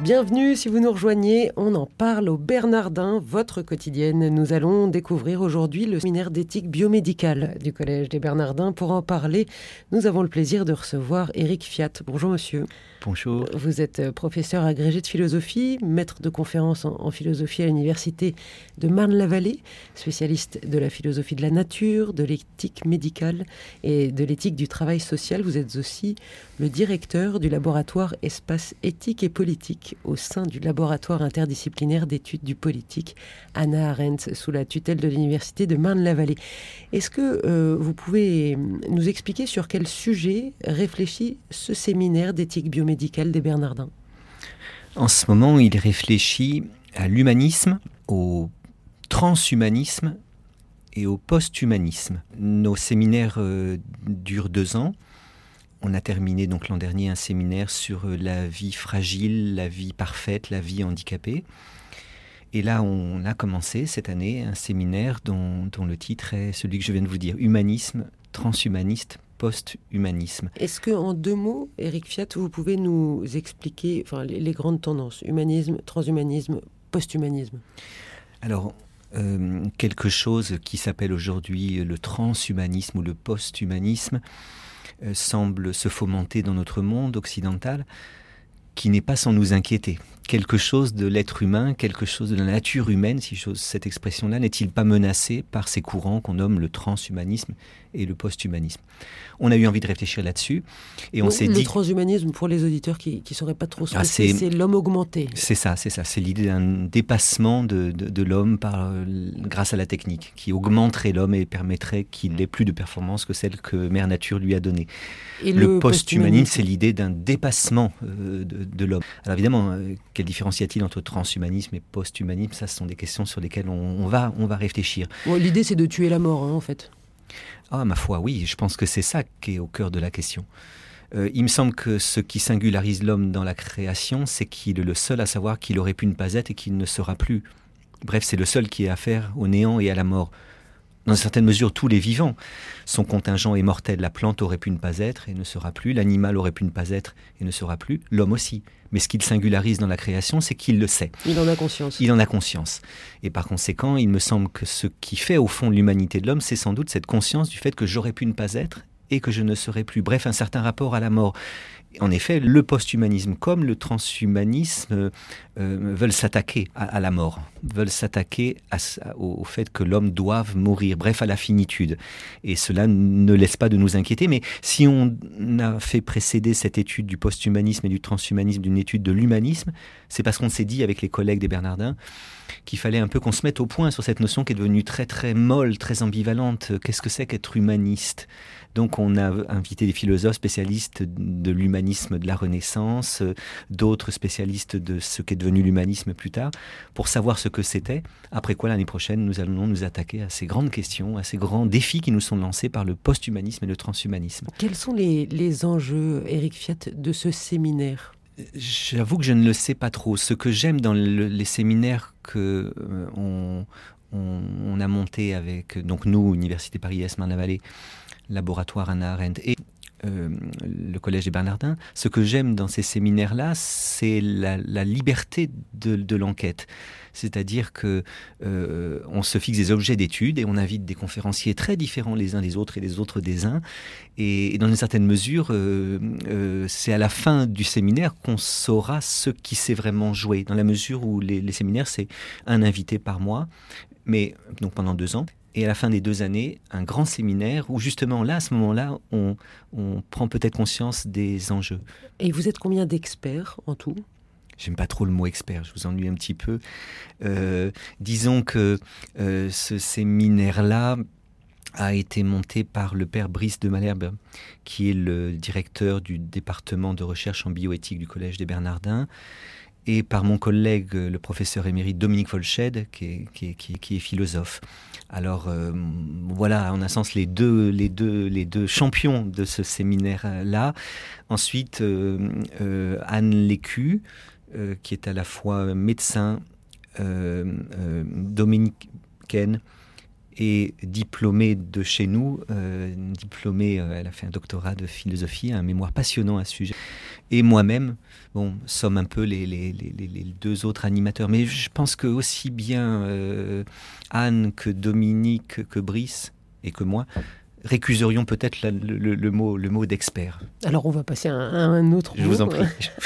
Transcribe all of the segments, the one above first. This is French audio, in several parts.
Bienvenue si vous nous rejoignez, on en parle au Bernardin, votre quotidienne. Nous allons découvrir aujourd'hui le séminaire d'éthique biomédicale du Collège des Bernardins. Pour en parler, nous avons le plaisir de recevoir Éric Fiat. Bonjour monsieur. Bonjour. Vous êtes euh, professeur agrégé de philosophie, maître de conférences en, philosophie à l'université de Marne-la-Vallée, spécialiste de la philosophie de la nature, de l'éthique médicale et de l'éthique du travail social. Vous êtes aussi le directeur du laboratoire Espace éthique et politique au sein du laboratoire interdisciplinaire d'études du politique Anna Arendt sous la tutelle de l'université de Marne-la-Vallée. Est-ce que euh, vous pouvez nous expliquer sur quel sujet réfléchit ce séminaire d'éthique biomédicale des Bernardins? En ce moment, il réfléchit à l'humanisme, au transhumanisme et au post-humanisme. Nos séminaires euh, durent deux ans. On a terminé donc l'an dernier un séminaire sur euh, la vie fragile, la vie parfaite, la vie handicapée. Et là, on a commencé cette année un séminaire dont, dont le titre est celui que je viens de vous dire, Humanisme, transhumaniste, post-humanisme. Est-ce que en deux mots, Eric Fiat, vous pouvez nous expliquer enfin, les, grandes tendances humanisme, transhumanisme, post-humanisme? Alors, euh, quelque chose qui s'appelle aujourd'hui le transhumanisme ou le post-humanisme semble se fomenter dans notre monde occidental qui n'est pas sans nous inquiéter. Quelque chose de l'être humain, quelque chose de la nature humaine, si j'ose cette expression-là, n'est-il pas menacé par ces courants qu'on nomme le transhumanisme et le posthumanisme? On a eu envie de réfléchir là-dessus et on s'est dit... Le transhumanisme, pour les auditeurs qui ne sauraient pas trop ce ah, que c'est, c'est l'homme augmenté. C'est ça, c'est ça. C'est l'idée d'un dépassement de, de, l'homme par, grâce à la technique, qui augmenterait l'homme et permettrait qu'il ait plus de performances que celles que Mère Nature lui a données. Et le, posthumanisme, c'est l'idée d'un dépassement euh, de, de l'homme. Alors évidemment, euh, quelle différence y a-t-il entre transhumanisme et posthumanisme? Ça, ce sont des questions sur lesquelles on, va, on va réfléchir. L'idée, c'est de tuer la mort, hein, en fait. Ah, ma foi, oui, je pense que c'est ça qui est au cœur de la question. Euh, il me semble que ce qui singularise l'homme dans la création, c'est qu'il est le seul à savoir qu'il aurait pu ne pas être et qu'il ne sera plus. Bref, c'est le seul qui a affaire au néant et à la mort dans une certaine mesure, tous les vivants. Son contingent est mortel. La plante aurait pu ne pas être et ne sera plus. L'animal aurait pu ne pas être et ne sera plus. L'homme aussi. Mais ce qu'il singularise dans la création, c'est qu'il le sait. Il en a conscience. Il en a conscience. Et par conséquent, il me semble que ce qui fait au fond l'humanité de l'homme, c'est sans doute cette conscience du fait que j'aurais pu ne pas être et que je ne serai plus. Bref, un certain rapport à la mort. En effet, le posthumanisme comme le transhumanisme euh, veulent s'attaquer à, la mort, veulent s'attaquer au, fait que l'homme doive mourir, bref, à la finitude. Et cela ne laisse pas de nous inquiéter. Mais si on a fait précéder cette étude du posthumanisme et du transhumanisme d'une étude de l'humanisme, c'est parce qu'on s'est dit avec les collègues des Bernardins qu'il fallait un peu qu'on se mette au point sur cette notion qui est devenue très très molle, très ambivalente. Qu'est-ce que c'est qu'être humaniste? Donc on a invité des philosophes spécialistes de l'humanisme de la Renaissance, d'autres spécialistes de ce qu'est devenu l'humanisme plus tard, pour savoir ce que c'était. Après quoi l'année prochaine, nous allons nous attaquer à ces grandes questions, à ces grands défis qui nous sont lancés par le posthumanisme et le transhumanisme. Quels sont les, enjeux, Eric Fiat, de ce séminaire? J'avoue que je ne le sais pas trop. Ce que j'aime dans les séminaires que euh, on, a monté avec donc nous, Université Paris-Est Marne-la-Vallée, laboratoire Anna Arendt et euh, le Collège des Bernardins, ce que j'aime dans ces séminaires-là, c'est la, liberté de, l'enquête. C'est-à-dire que euh, on se fixe des objets d'étude et on invite des conférenciers très différents les uns des autres et les autres des uns. Et, dans une certaine mesure, euh, c'est à la fin du séminaire qu'on saura ce qui s'est vraiment joué. Dans la mesure où les, les séminaires, c'est un invité par mois, mais donc pendant deux ans et à la fin des deux années, un grand séminaire où justement là, à ce moment-là, on, prend peut-être conscience des enjeux. Et vous êtes combien d'experts en tout? J'aime pas trop le mot expert, je vous ennuie un petit peu. Euh, disons que euh, ce séminaire-là a été monté par le père Brice de Malherbe, qui est le directeur du département de recherche en bioéthique du Collège des Bernardins, et par mon collègue, le professeur émérite Dominique Folched, qui est philosophe. Alors euh, voilà, en un sens, les deux, les, deux, les deux champions de ce séminaire-là. Ensuite, euh, euh, Anne Lécu, qui est à la fois médecin, dominicaine et diplômée de chez nous, diplômée, elle a fait un doctorat de philosophie, un mémoire passionnant à ce sujet. Et moi-même, bon, sommes un peu les, les, les, deux autres animateurs. Mais je pense que aussi bien Anne que Dominique que Brice et que moi récuserions peut-être le, mot, le mot d'expert. Alors on va passer à un, autre Je vous en prie.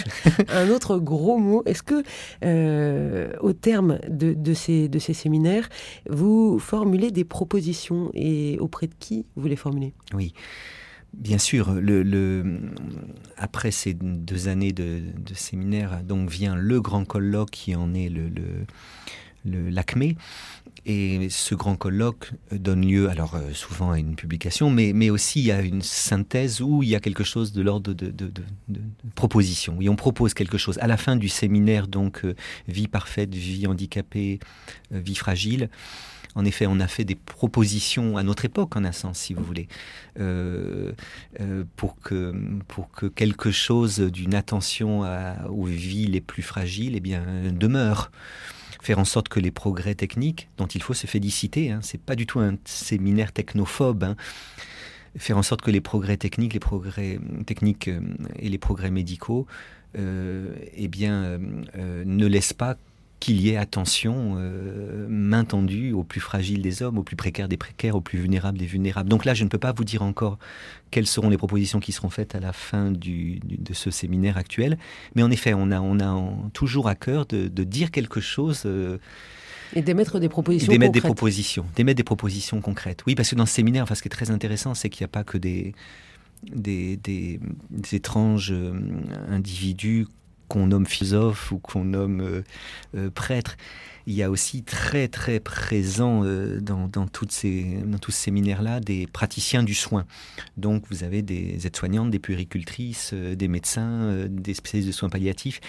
un autre gros mot. Est-ce que, euh, au terme de, ces, de ces séminaires, vous formulez des propositions et auprès de qui vous les formulez? Oui. Bien sûr, après ces deux années de, de séminaire, donc vient le grand colloque qui en est le, l'ACME. Et ce grand colloque donne lieu, alors euh, souvent à une publication, mais, mais aussi à une synthèse où il y a quelque chose de l'ordre de, de, proposition. Oui, on propose quelque chose. À la fin du séminaire, donc, euh, vie parfaite, vie handicapée, euh, vie fragile, en effet, on a fait des propositions à notre époque, en un sens, si vous voulez, pour, que, pour que quelque chose d'une attention aux vies les plus fragiles eh bien, demeure. Faire en sorte que les progrès techniques, dont il faut se féliciter, hein, c'est pas du tout un séminaire technophobe, hein, faire en sorte que les progrès techniques, les progrès techniques euh, et les progrès médicaux, euh, eh bien, euh, ne laissent pas qu'il y ait attention, euh, main tendue aux plus fragiles des hommes, aux plus précaires des précaires, aux plus vulnérables des vulnérables. Donc là, je ne peux pas vous dire encore quelles seront les propositions qui seront faites à la fin du, de ce séminaire actuel. Mais en effet, on a, on a toujours à cœur de, dire quelque chose. Euh, et d'émettre des propositions d'émettre des propositions, d'émettre des propositions concrètes. Oui, parce que dans ce séminaire, enfin, ce qui est très intéressant, c'est qu'il n'y a pas que des, des, des, étranges euh, individus qu'on nomme philosophe ou qu'on nomme euh, euh, prêtre. Il y a aussi très très présent euh, dans, toutes ces, dans tous ces séminaires-là des praticiens du soin. Donc vous avez des aides-soignantes, des puéricultrices, des médecins, des spécialistes de soins palliatifs.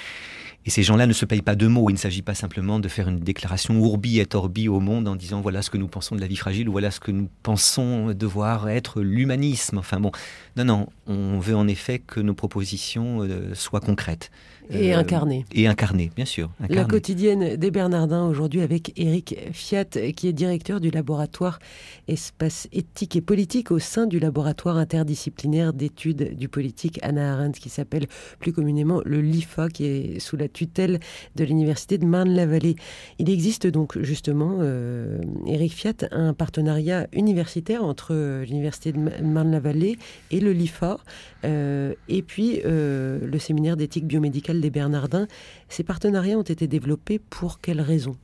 Et ces gens-là ne se payent pas de mots. Il ne s'agit pas simplement de faire une déclaration ourbi et orbi au monde en disant voilà ce que nous pensons de la vie fragile ou voilà ce que nous pensons devoir être l'humanisme. Enfin bon, non, non, on veut en effet que nos propositions soient concrètes. Et euh, incarné. Et incarné, bien sûr. La quotidienne des Bernardins aujourd'hui avec Eric Fiat, qui est directeur du laboratoire Espace éthique et politique au sein du laboratoire interdisciplinaire d'études du politique Anna Arendt, qui s'appelle plus communément le LIFA, qui est sous la tutelle de l'université de Marne-la-Vallée. Il existe donc justement, euh, Eric Fiat, un partenariat universitaire entre l'université de Marne-la-Vallée et le LIFA, euh, et puis le séminaire d'éthique biomédicale des Bernardins. Ces partenariats ont été développés pour quelles raisons?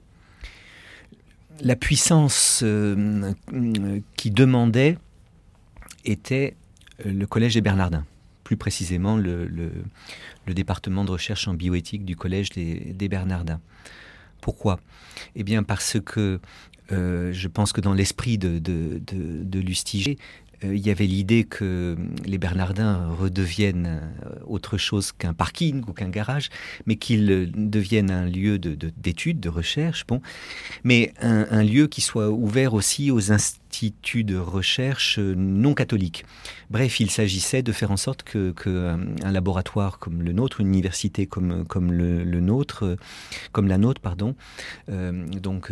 La puissance euh, qui demandait était le Collège des Bernardins, plus précisément le, département de recherche en bioéthique du Collège des, Bernardins. Pourquoi? Eh bien parce que euh, je pense que dans l'esprit de, de, Lustiger, euh, il y avait l'idée que les Bernardins redeviennent euh, autre chose qu'un parking ou qu'un garage, mais qu'ils deviennent un lieu d'études, de, de, recherche, bon, mais un, un, lieu qui soit ouvert aussi aux institutions de recherche non catholique. Bref, il s'agissait de faire en sorte que, euh, un laboratoire comme le nôtre, une université comme, comme le, nôtre, euh, comme la nôtre, pardon, euh, donc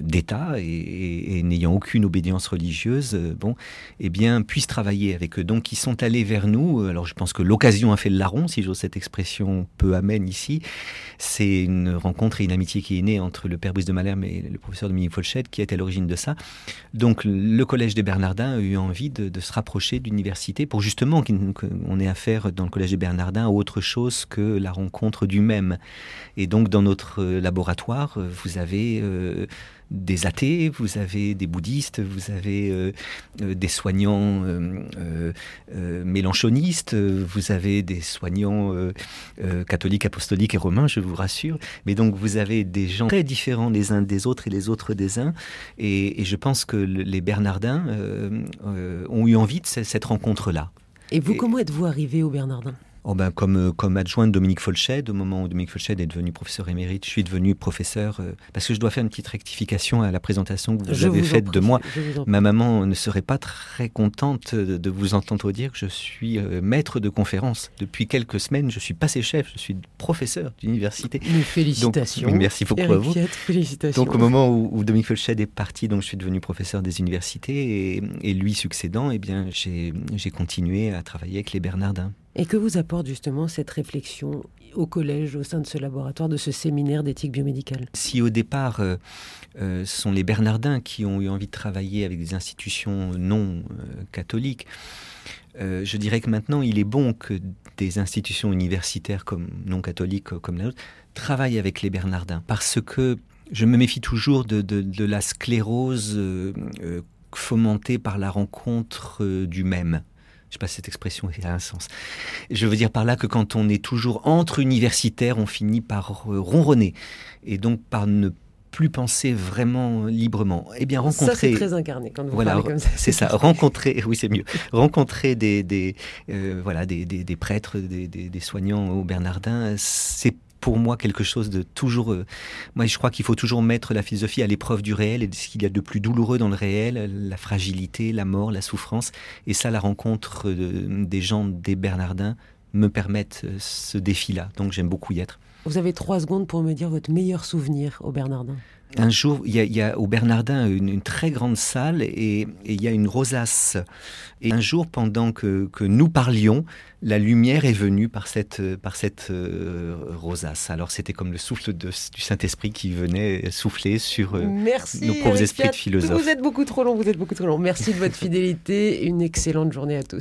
d'État et, n'ayant aucune obédience religieuse, bon, eh bien, puisse travailler avec eux. Donc, ils sont allés vers nous. Alors, je pense que l'occasion a fait le larron, si j'ose cette expression peu amène ici. C'est une rencontre et une amitié qui est née entre le père Brice de Malherbe et le professeur Dominique Folchette qui est à l'origine de ça. Donc, le Collège des Bernardins a eu envie de, se rapprocher d'université pour justement qu'on ait affaire dans le Collège des Bernardins à autre chose que la rencontre du même. Et donc dans notre laboratoire, vous avez euh, des athées, vous avez des bouddhistes, vous avez euh, euh, des soignants euh, mélanchonistes, vous avez des soignants catholiques, apostoliques et romains, je vous rassure. Mais donc vous avez des gens très différents les uns des autres et les autres des uns. Et, je pense que les Bernardins ont eu envie de cette rencontre-là. Et vous, comment êtes-vous arrivé aux Bernardins? Oh ben, comme, euh, comme adjoint de Dominique Folched, au moment où Dominique Folched est devenu professeur émérite, je suis devenu professeur, euh, parce que je dois faire une petite rectification à la présentation que vous avez faite de moi. Ma maman ne serait pas très contente de vous entendre dire que je suis euh, maître de conférence. Depuis quelques semaines, je suis passé chef, je suis professeur d'université. Félicitations. Donc, merci beaucoup à vous. félicitations. Donc au moment où, Dominique Folched est parti, donc je suis devenu professeur des universités, et, et lui succédant, eh bien j'ai continué à travailler avec les Bernardins. Et que vous apporte justement cette réflexion au collège, au sein de ce laboratoire, de ce séminaire d'éthique biomédicale? Si au départ, euh, euh, ce sont les Bernardins qui ont eu envie de travailler avec des institutions non euh, catholiques, je dirais que maintenant, il est bon que des institutions universitaires comme non catholiques comme la nôtre travaillent avec les Bernardins, parce que je me méfie toujours de, de la sclérose fomentée par la rencontre du même. Je sais pas si cette expression a un sens. Je veux dire par là que quand on est toujours entre universitaires, on finit par euh, ronronner et donc par ne plus penser vraiment librement. Eh bien, rencontrer. Ça, c'est très incarné quand vous voilà, parlez comme ça. C'est ça. Rencontrer, oui, c'est mieux. Rencontrer des, des euh, voilà, des, des, des prêtres, des, des, soignants au Bernardin, c'est pour moi quelque chose de toujours. Euh, moi, je crois qu'il faut toujours mettre la philosophie à l'épreuve du réel et de ce qu'il y a de plus douloureux dans le réel, la fragilité, la mort, la souffrance. Et ça, la rencontre des gens des Bernardins me permettent euh, ce défi-là. Donc, j'aime beaucoup y être. Vous avez trois secondes pour me dire votre meilleur souvenir au Bernardin. Un jour, il y, a, au Bernardin une, très grande salle et, il y a une rosace. Et un jour, pendant que, nous parlions, la lumière est venue par cette, par cette euh, rosace. Alors c'était comme le souffle du Saint-Esprit qui venait souffler sur euh, nos pauvres esprits de philosophes. Vous êtes beaucoup trop long, vous êtes beaucoup trop long. Merci de votre fidélité. Une excellente journée à tous.